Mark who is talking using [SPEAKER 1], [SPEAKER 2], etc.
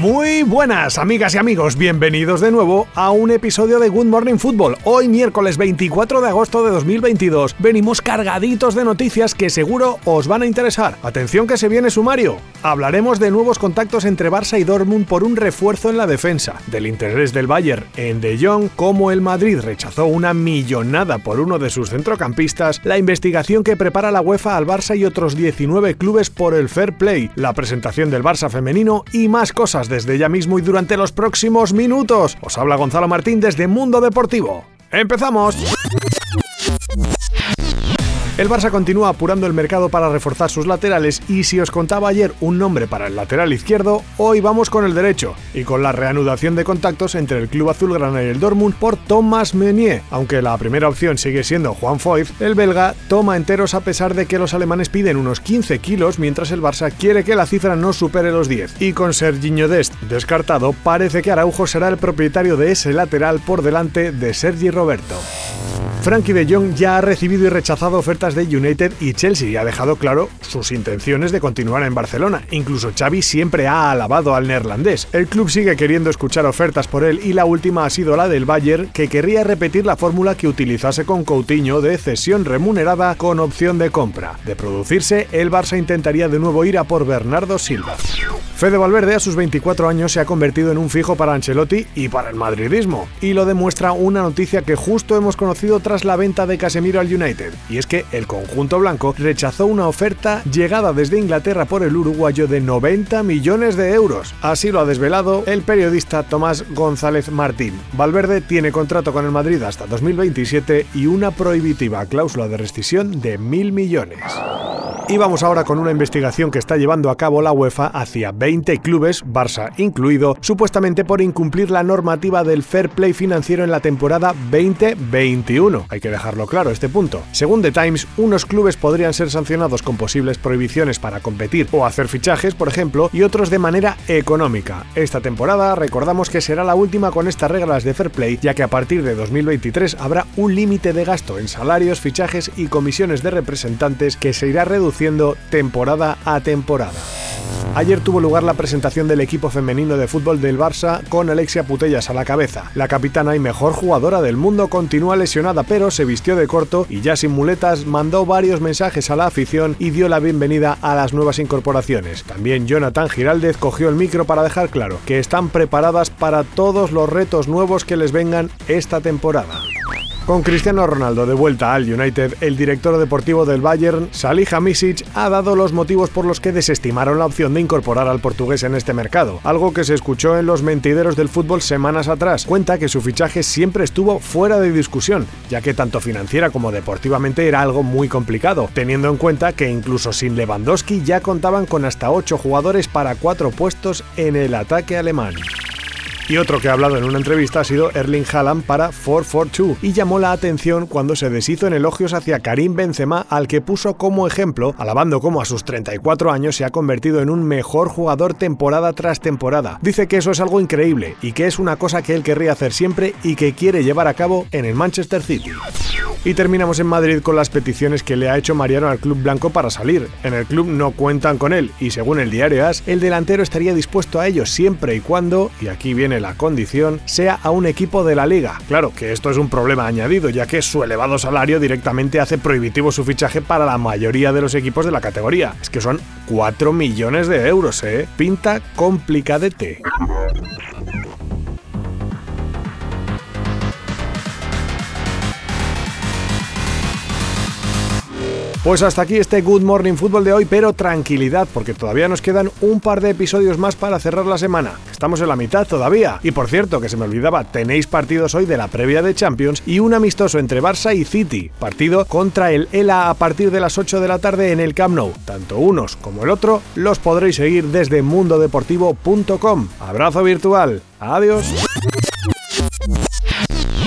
[SPEAKER 1] Muy buenas amigas y amigos, bienvenidos de nuevo a un episodio de Good Morning Football. Hoy miércoles 24 de agosto de 2022 venimos cargaditos de noticias que seguro os van a interesar. Atención que se viene sumario. Hablaremos de nuevos contactos entre Barça y Dortmund por un refuerzo en la defensa, del interés del Bayern en De Jong, cómo el Madrid rechazó una millonada por uno de sus centrocampistas, la investigación que prepara la UEFA al Barça y otros 19 clubes por el Fair Play, la presentación del Barça femenino y más cosas desde ya mismo y durante los próximos minutos. Os habla Gonzalo Martín desde Mundo Deportivo. ¡Empezamos! El Barça continúa apurando el mercado para reforzar sus laterales y si os contaba ayer un nombre para el lateral izquierdo, hoy vamos con el derecho y con la reanudación de contactos entre el club azulgrana y el Dortmund por Thomas Meunier. Aunque la primera opción sigue siendo Juan Foyth, el belga toma enteros a pesar de que los alemanes piden unos 15 kilos mientras el Barça quiere que la cifra no supere los 10. Y con Serginho Dest descartado, parece que Araujo será el propietario de ese lateral por delante de Sergi Roberto. Frankie de Jong ya ha recibido y rechazado ofertas de United y Chelsea y ha dejado claro sus intenciones de continuar en Barcelona. Incluso Xavi siempre ha alabado al neerlandés. El club sigue queriendo escuchar ofertas por él y la última ha sido la del Bayern, que querría repetir la fórmula que utilizase con Coutinho de cesión remunerada con opción de compra. De producirse, el Barça intentaría de nuevo ir a por Bernardo Silva. Fede Valverde a sus 24 años se ha convertido en un fijo para Ancelotti y para el madridismo, y lo demuestra una noticia que justo hemos conocido tras la venta de Casemiro al United, y es que el conjunto blanco rechazó una oferta llegada desde Inglaterra por el uruguayo de 90 millones de euros. Así lo ha desvelado el periodista Tomás González Martín. Valverde tiene contrato con el Madrid hasta 2027 y una prohibitiva cláusula de rescisión de mil millones. Y vamos ahora con una investigación que está llevando a cabo la UEFA hacia 20 clubes, Barça incluido, supuestamente por incumplir la normativa del fair play financiero en la temporada 2021. Hay que dejarlo claro este punto. Según The Times, unos clubes podrían ser sancionados con posibles prohibiciones para competir o hacer fichajes, por ejemplo, y otros de manera económica. Esta temporada recordamos que será la última con estas reglas de fair play, ya que a partir de 2023 habrá un límite de gasto en salarios, fichajes y comisiones de representantes que se irá reduciendo temporada a temporada. Ayer tuvo lugar la presentación del equipo femenino de fútbol del Barça con Alexia Putellas a la cabeza. La capitana y mejor jugadora del mundo continúa lesionada pero se vistió de corto y ya sin muletas mandó varios mensajes a la afición y dio la bienvenida a las nuevas incorporaciones. También Jonathan Giraldez cogió el micro para dejar claro que están preparadas para todos los retos nuevos que les vengan esta temporada. Con Cristiano Ronaldo de vuelta al United, el director deportivo del Bayern, Salihamidzic, ha dado los motivos por los que desestimaron la opción de incorporar al portugués en este mercado, algo que se escuchó en los mentideros del fútbol semanas atrás. Cuenta que su fichaje siempre estuvo fuera de discusión, ya que tanto financiera como deportivamente era algo muy complicado, teniendo en cuenta que incluso sin Lewandowski ya contaban con hasta 8 jugadores para 4 puestos en el ataque alemán. Y otro que ha hablado en una entrevista ha sido Erling Haaland para 442 y llamó la atención cuando se deshizo en elogios hacia Karim Benzema al que puso como ejemplo, alabando cómo a sus 34 años se ha convertido en un mejor jugador temporada tras temporada. Dice que eso es algo increíble y que es una cosa que él querría hacer siempre y que quiere llevar a cabo en el Manchester City. Y terminamos en Madrid con las peticiones que le ha hecho Mariano al club blanco para salir. En el club no cuentan con él y según el diario AS, el delantero estaría dispuesto a ello siempre y cuando, y aquí viene la condición, sea a un equipo de la liga. Claro que esto es un problema añadido, ya que su elevado salario directamente hace prohibitivo su fichaje para la mayoría de los equipos de la categoría. Es que son 4 millones de euros, ¿eh? Pinta complicadete. Pues hasta aquí este Good Morning Football de hoy, pero tranquilidad, porque todavía nos quedan un par de episodios más para cerrar la semana. Estamos en la mitad todavía. Y por cierto, que se me olvidaba, tenéis partidos hoy de la previa de Champions y un amistoso entre Barça y City. Partido contra el ELA a partir de las 8 de la tarde en el Camp Nou. Tanto unos como el otro los podréis seguir desde mundodeportivo.com. Abrazo virtual. Adiós.